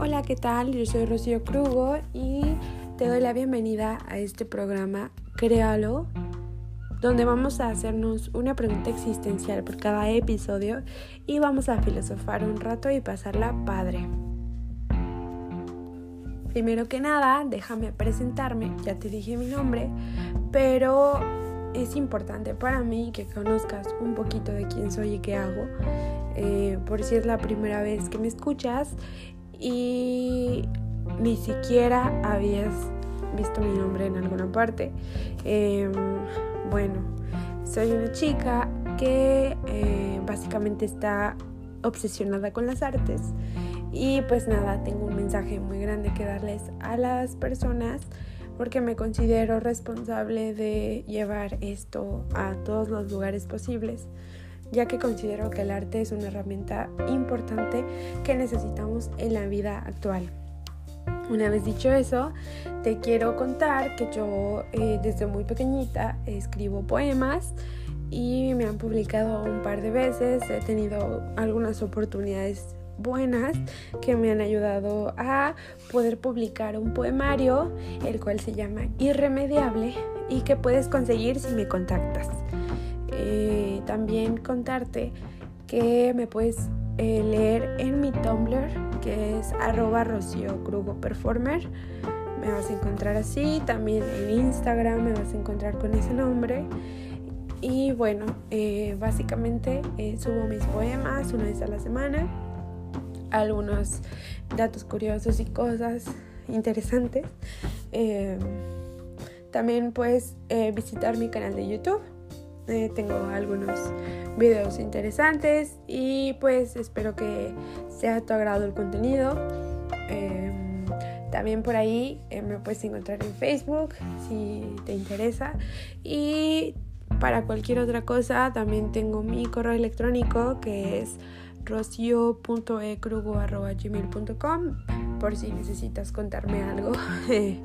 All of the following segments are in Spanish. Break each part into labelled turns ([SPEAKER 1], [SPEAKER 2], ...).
[SPEAKER 1] Hola, ¿qué tal? Yo soy Rocío Crugo y te doy la bienvenida a este programa Créalo, donde vamos a hacernos una pregunta existencial por cada episodio y vamos a filosofar un rato y pasarla padre. Primero que nada, déjame presentarme, ya te dije mi nombre, pero es importante para mí que conozcas un poquito de quién soy y qué hago, eh, por si es la primera vez que me escuchas y ni siquiera habías visto mi nombre en alguna parte. Em, bueno, soy una chica que eh, básicamente está obsesionada con las artes y pues nada, tengo un mensaje muy grande que darles a las personas porque me considero responsable de llevar esto a todos los lugares posibles, ya que considero que el arte es una herramienta importante que necesitamos en la vida actual. Una vez dicho eso, te quiero contar que yo eh, desde muy pequeñita escribo poemas y me han publicado un par de veces, he tenido algunas oportunidades buenas que me han ayudado a poder publicar un poemario, el cual se llama Irremediable y que puedes conseguir si me contactas. Eh, también contarte que me puedes eh, leer en mi Tumblr, que es arroba Rocío Performer. Me vas a encontrar así, también en Instagram me vas a encontrar con ese nombre. Y bueno, eh, básicamente subo mis poemas una vez a la semana algunos datos curiosos y cosas interesantes. Eh, también puedes eh, visitar mi canal de YouTube. Eh, tengo algunos videos interesantes y pues espero que sea tu agrado el contenido. también por ahí me puedes encontrar en Facebook si te interesa. Y para cualquier otra cosa también tengo mi correo electrónico que es rocio.ecrugo.gmail.com por si necesitas contarme algo.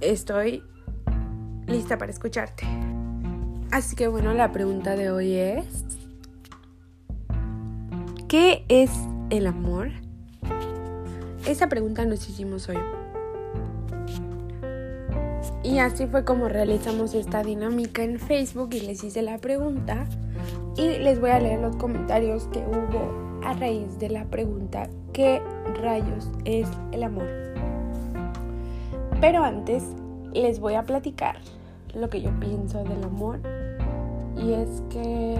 [SPEAKER 1] Estoy lista para escucharte. Así que bueno, la pregunta de hoy es, ¿qué es el amor? Esa pregunta nos hicimos hoy. Y así fue como realizamos esta dinámica en Facebook y les hice la pregunta y les voy a leer los comentarios que hubo a raíz de la pregunta ¿qué rayos es el amor? Pero antes les voy a platicar lo que yo pienso del amor y es que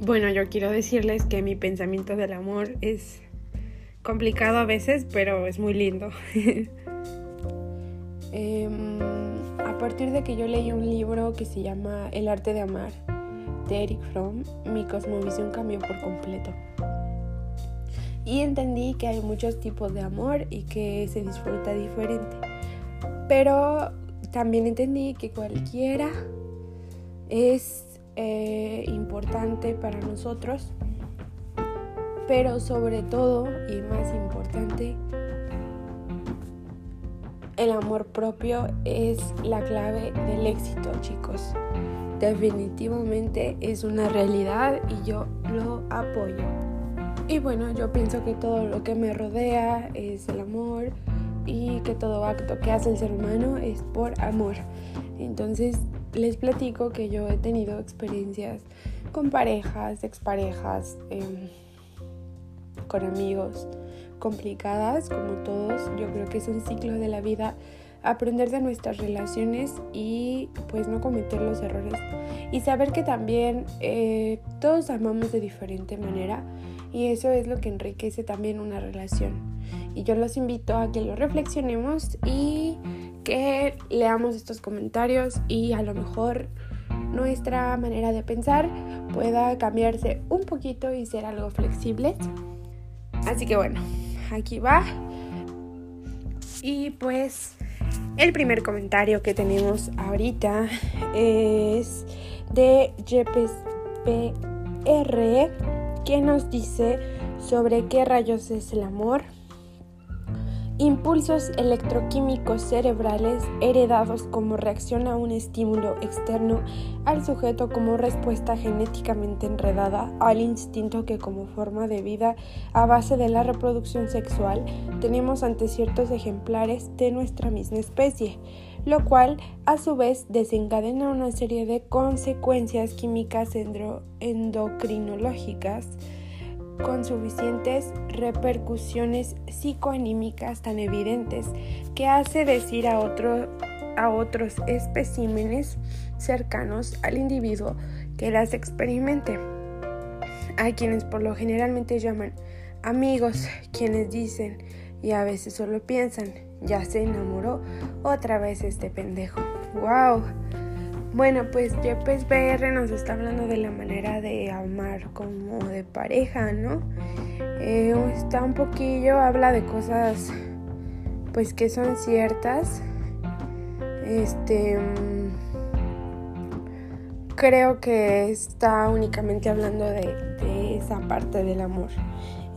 [SPEAKER 1] bueno, yo quiero decirles que mi pensamiento del amor es complicado a veces, pero es muy lindo. Em, a partir de que yo leí un libro que se llama El arte de amar, Eric Fromm, mi cosmovisión cambió por completo. Y entendí que hay muchos tipos de amor y que se disfruta diferente. Pero también entendí que cualquiera es eh, importante para nosotros. Pero sobre todo y más importante, el amor propio es la clave del éxito, chicos definitivamente es una realidad y yo lo apoyo. Y bueno, yo pienso que todo lo que me rodea es el amor y que todo acto que hace el ser humano es por amor. Entonces les platico que yo he tenido experiencias con parejas, exparejas, em, con amigos complicadas como todos. Yo creo que es un ciclo de la vida aprender de nuestras relaciones y pues no cometer los errores y saber que también eh, todos amamos de diferente manera y eso es lo que enriquece también una relación y yo los invito a que lo reflexionemos y que leamos estos comentarios y a lo mejor nuestra manera de pensar pueda cambiarse un poquito y ser algo flexible así que bueno aquí va y pues el primer comentario que tenemos ahorita es de Jepes PR que nos dice sobre qué rayos es el amor. Impulsos electroquímicos cerebrales heredados como reacción a un estímulo externo al sujeto como respuesta genéticamente enredada al instinto que como forma de vida a base de la reproducción sexual tenemos ante ciertos ejemplares de nuestra misma especie, lo cual a su vez desencadena una serie de consecuencias químicas endocrinológicas con suficientes repercusiones psicoanímicas tan evidentes que hace decir a, a otros especímenes cercanos al individuo que las experimente. Hay quienes por lo generalmente llaman amigos, quienes dicen y a veces solo piensan, ya se enamoró otra vez este pendejo. ¡Wow! Bueno, pues Yepes BR nos está hablando de la manera de amar como de pareja, ¿no? Eh, está un poquillo, habla de cosas pues que son ciertas. Este creo que está únicamente hablando de, esa parte del amor.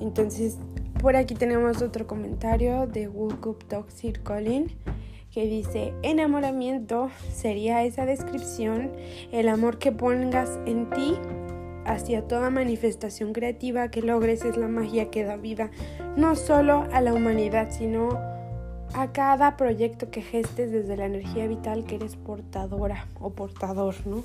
[SPEAKER 1] Entonces, por aquí tenemos otro comentario de Woke Up Toxic Colin que dice, enamoramiento sería esa descripción, el amor que pongas en ti hacia toda manifestación creativa que logres es la magia que da vida no solo a la humanidad, sino a cada proyecto que gestes desde la energía vital que eres portadora o portador, ¿no?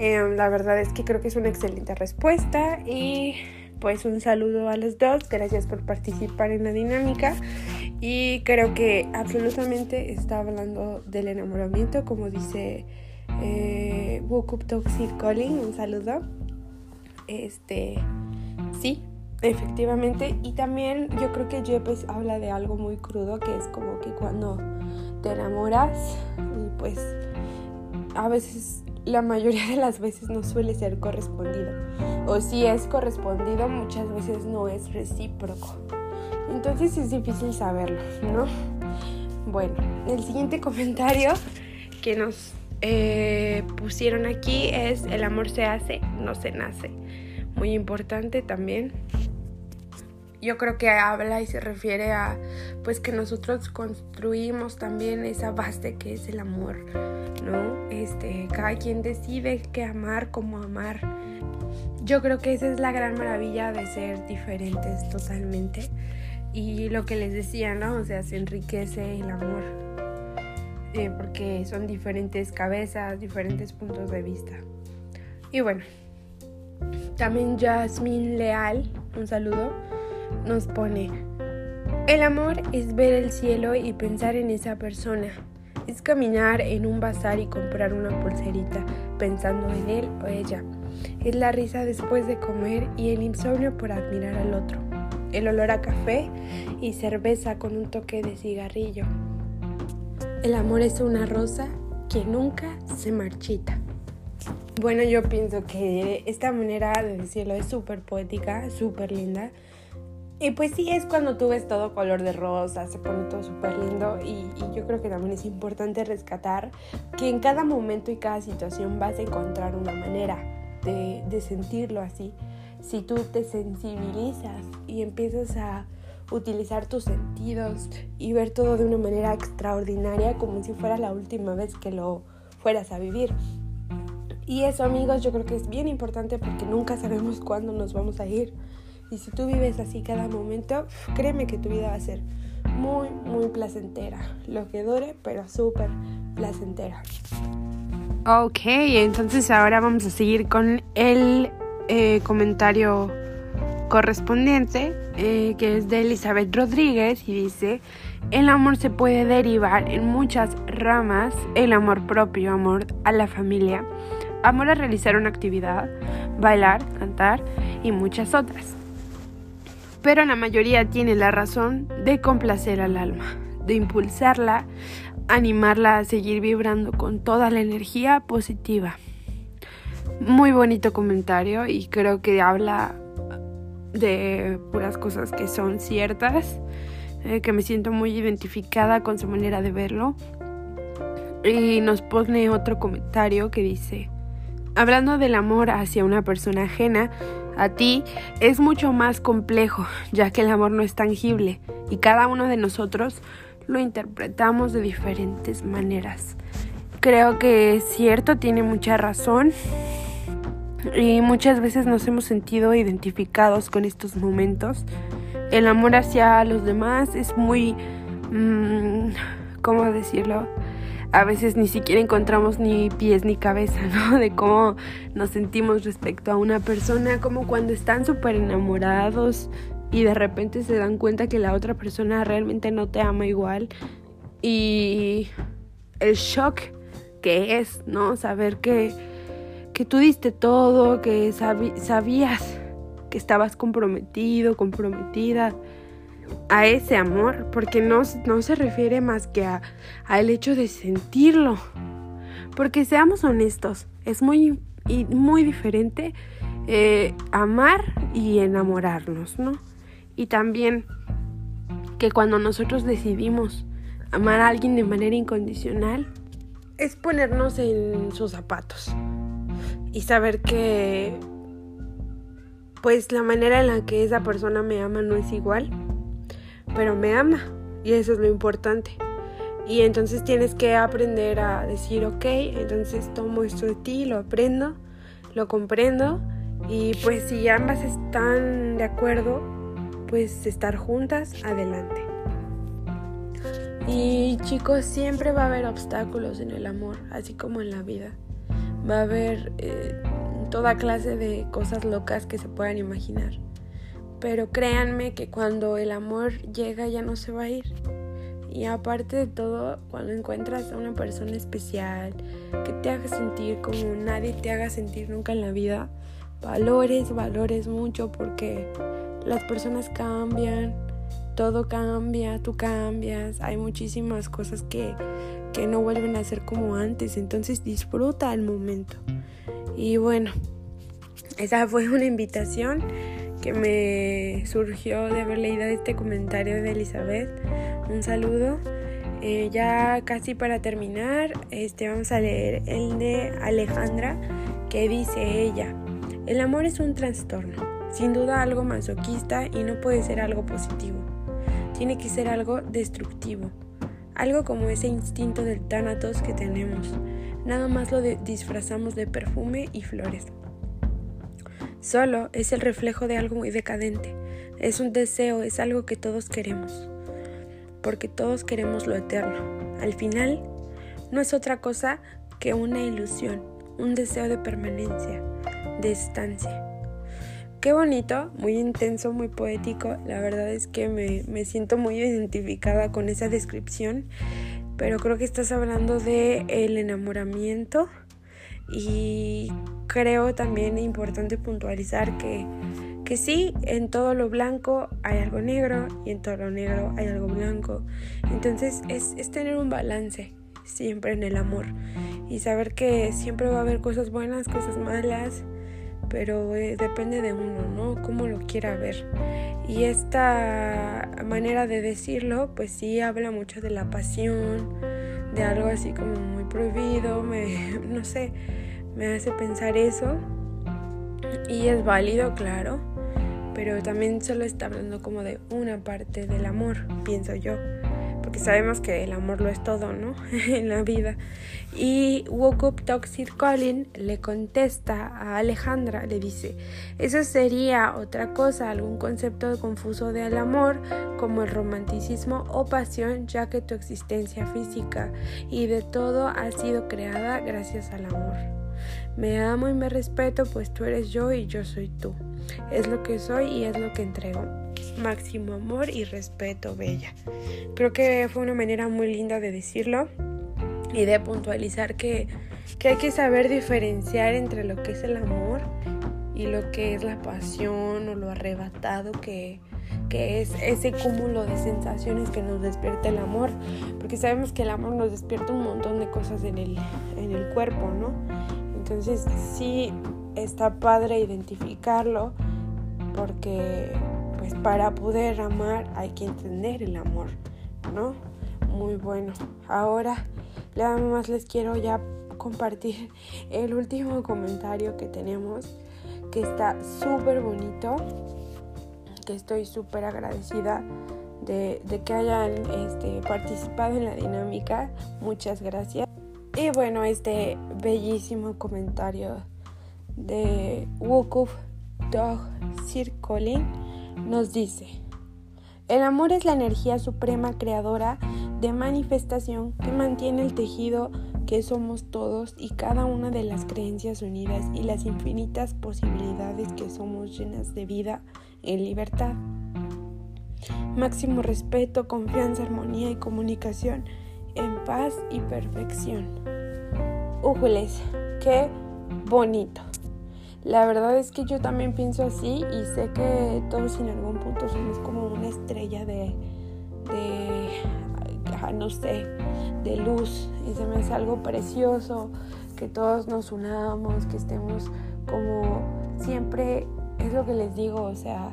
[SPEAKER 1] Em, la verdad es que creo que es una excelente respuesta y pues un saludo a los dos, gracias por participar en la dinámica y creo que absolutamente está hablando del enamoramiento, como dice eh, Woke Up Toxic Calling, un saludo. Este, sí, efectivamente. Y también yo creo que Jepes habla de algo muy crudo, que es como que cuando te enamoras, pues a veces, la mayoría de las veces no suele ser correspondido. O si es correspondido, muchas veces no es recíproco. Entonces es difícil saberlo, ¿no? Bueno, el siguiente comentario que nos eh, pusieron aquí es el amor se hace, no se nace. Muy importante también. Yo creo que habla y se refiere a pues que nosotros construimos también esa base que es el amor, ¿no? Este, cada quien decide qué amar, cómo amar. Yo creo que esa es la gran maravilla de ser diferentes totalmente y lo que les decía, ¿no? O sea, se enriquece el amor. Eh, porque son diferentes cabezas, diferentes puntos de vista. Y bueno, también Jasmine Leal, un saludo, nos pone, el amor es ver el cielo y pensar en esa persona. Es caminar en un bazar y comprar una pulserita pensando en él o ella. Es la risa después de comer y el insomnio por admirar al otro el olor a café y cerveza con un toque de cigarrillo. El amor es una rosa que nunca se marchita. Bueno, yo pienso que esta manera de decirlo es súper poética, súper linda. Y pues sí, es cuando tú ves todo color de rosa, se pone todo súper lindo y, yo creo que también es importante rescatar que en cada momento y cada situación vas a encontrar una manera de, de sentirlo así si tú te sensibilizas y empiezas a utilizar tus sentidos y ver todo de una manera extraordinaria como si fuera la última vez que lo fueras a vivir. Y eso amigos yo creo que es bien importante porque nunca sabemos cuándo nos vamos a ir. Y si tú vives así cada momento, créeme que tu vida va a ser muy, muy placentera. Lo que dure, pero súper placentera. Ok, entonces ahora vamos a seguir con el eh, comentario correspondiente, eh, que es de Elizabeth Rodríguez, y dice, el amor se puede derivar en muchas ramas, el amor propio, amor a la familia, amor a realizar una actividad, bailar, cantar y muchas otras. Pero la mayoría tiene la razón de complacer al alma, de impulsarla, animarla a seguir vibrando con toda la energía positiva. Muy bonito comentario y creo que habla de puras cosas que son ciertas, eh, que me siento muy identificada con su manera de verlo. Y nos pone otro comentario que dice, hablando del amor hacia una persona ajena, a ti es mucho más complejo, ya que el amor no es tangible y cada uno de nosotros lo interpretamos de diferentes maneras. Creo que es cierto, tiene mucha razón y muchas veces nos hemos sentido identificados con estos momentos. El amor hacia los demás es muy... Mmm, ¿Cómo decirlo? A veces ni siquiera encontramos ni pies ni cabeza, ¿no? De cómo nos sentimos respecto a una persona, como cuando están súper enamorados y de repente se dan cuenta que la otra persona realmente no te ama igual. Y el shock que es, ¿no? Saber que que tú diste todo, que sabías que estabas comprometido, comprometida a ese amor, porque no, no se refiere más que a, al hecho de sentirlo. Porque seamos honestos, es muy, muy diferente eh, amar y enamorarnos, ¿no? Y también que cuando nosotros decidimos amar a alguien de manera incondicional, es ponernos en sus zapatos y saber que pues la manera en la que esa persona me ama no es igual, pero me ama y eso es lo importante. Y entonces tienes que aprender a decir, ok, entonces tomo esto de ti, lo aprendo, lo comprendo y pues si ambas están de acuerdo, pues estar juntas, adelante. Y chicos, siempre va a haber obstáculos en el amor, así como en la vida va a haber eh, toda clase de cosas locas que se puedan imaginar. Pero créanme que cuando el amor llega ya no se va a ir. Y aparte de todo, cuando encuentras a una persona especial que te haga sentir como nadie te haga sentir nunca en la vida, valores, valores mucho porque las personas cambian, todo cambia, tú cambias, hay muchísimas cosas que que no vuelven a ser como antes. Entonces disfruta el momento. Y bueno, esa fue una invitación que me surgió de haber leído este comentario de Elizabeth. Un saludo. Eh, ya casi para terminar, este, vamos a leer el de Alejandra, que dice ella, el amor es un trastorno, sin duda algo masoquista y no puede ser algo positivo, tiene que ser algo destructivo algo como ese instinto del tánatos que tenemos. Nada más lo disfrazamos de perfume y flores. Solo es el reflejo de algo muy decadente. Es un deseo, es algo que todos queremos. Porque todos queremos lo eterno. Al final, no es otra cosa que una ilusión, un deseo de permanencia, de estancia. Qué bonito, muy intenso, muy poético. La verdad es que me, siento muy identificada con esa descripción. Pero creo que estás hablando de el enamoramiento. Y creo también importante puntualizar que, que sí, en todo lo blanco hay algo negro y en todo lo negro hay algo blanco. Entonces es, es tener un balance siempre en el amor y saber que siempre va a haber cosas buenas, cosas malas pero eh, depende de uno, ¿no? Cómo lo quiera ver. Y esta manera de decirlo, pues sí habla mucho de la pasión, de algo así como muy prohibido, me, no sé, me hace pensar eso. Y es válido, claro, pero también solo está hablando como de una parte del amor, pienso yo sabemos que el amor lo es todo, ¿no? en la vida. Y Woke Up Toxic Colin le contesta a Alejandra, le dice, eso sería otra cosa, algún concepto confuso del amor, como el romanticismo o pasión, ya que tu existencia física y de todo ha sido creada gracias al amor. Me amo y me respeto, pues tú eres yo y yo soy tú. Es lo que soy y es lo que entrego máximo amor y respeto, Bella. Creo que fue una manera muy linda de decirlo y de puntualizar que, que hay que saber diferenciar entre lo que es el amor y lo que es la pasión o lo arrebatado que, que es ese cúmulo de sensaciones que nos despierta el amor, porque sabemos que el amor nos despierta un montón de cosas en el, en el cuerpo, ¿no? Entonces sí está padre identificarlo porque pues para poder amar hay que entender el amor, ¿no? Muy bueno. Ahora nada más les quiero ya compartir el último comentario que tenemos que está súper bonito, que estoy súper agradecida de, que hayan este, participado en la dinámica. Muchas gracias. Y bueno, este bellísimo comentario de Wukuf Dog Sir Colin nos dice, el amor es la energía suprema creadora de manifestación que mantiene el tejido que somos todos y cada una de las creencias unidas y las infinitas posibilidades que somos llenas de vida en libertad. Máximo respeto, confianza, armonía y comunicación en paz y perfección. Újules, qué bonito. La verdad es que yo también pienso así y sé que todos en algún punto somos como una estrella de, no sé, de luz y se me hace algo precioso que todos nos unamos, que estemos como siempre, es lo que les digo, o sea,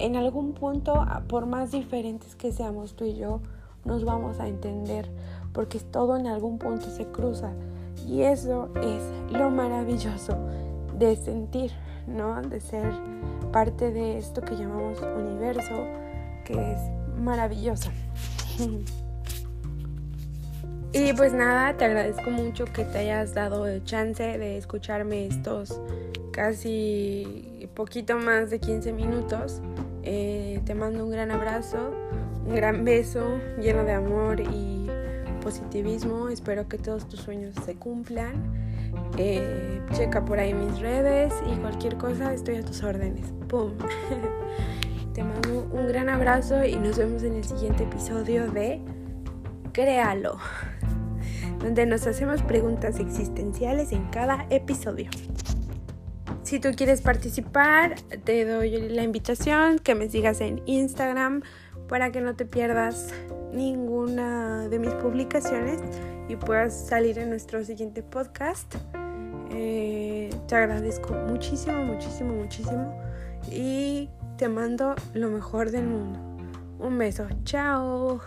[SPEAKER 1] en algún punto, por más diferentes que seamos tú y yo, nos vamos a entender, porque todo en algún punto se cruza. Y eso es lo maravilloso de sentir, ¿no? De ser parte de esto que llamamos universo, que es maravilloso. Y pues nada, te agradezco mucho que te hayas dado el chance de escucharme estos casi poquito más de 15 minutos. Eh, te mando un gran abrazo, un gran beso lleno de amor y positivismo. Espero que todos tus sueños se cumplan. Eh, checa por ahí mis redes y cualquier cosa estoy a tus órdenes. ¡Pum! Te mando un gran abrazo y nos vemos en el siguiente episodio de Créalo, donde nos hacemos preguntas existenciales en cada episodio. Si tú quieres participar, te doy la invitación que me sigas en Instagram para que no te pierdas ninguna de mis publicaciones y puedas salir en nuestro siguiente podcast. Eh, te agradezco muchísimo, muchísimo, muchísimo y te mando lo mejor del mundo. Un beso, chao.